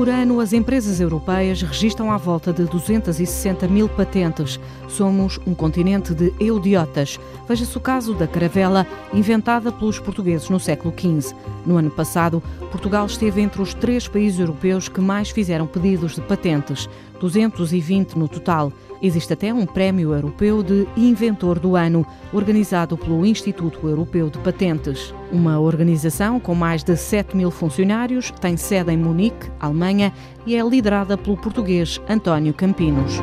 Por ano, as empresas europeias registram à volta de 260 mil patentes. Somos um continente de eudiotas. Veja-se o caso da caravela, inventada pelos portugueses no século XV. No ano passado, Portugal esteve entre os três países europeus que mais fizeram pedidos de patentes, 220 no total. Existe até um prémio europeu de Inventor do Ano, organizado pelo Instituto Europeu de Patentes. Uma organização com mais de 7 mil funcionários, tem sede em Munique, Alemanha, e é liderada pelo português António Campinos.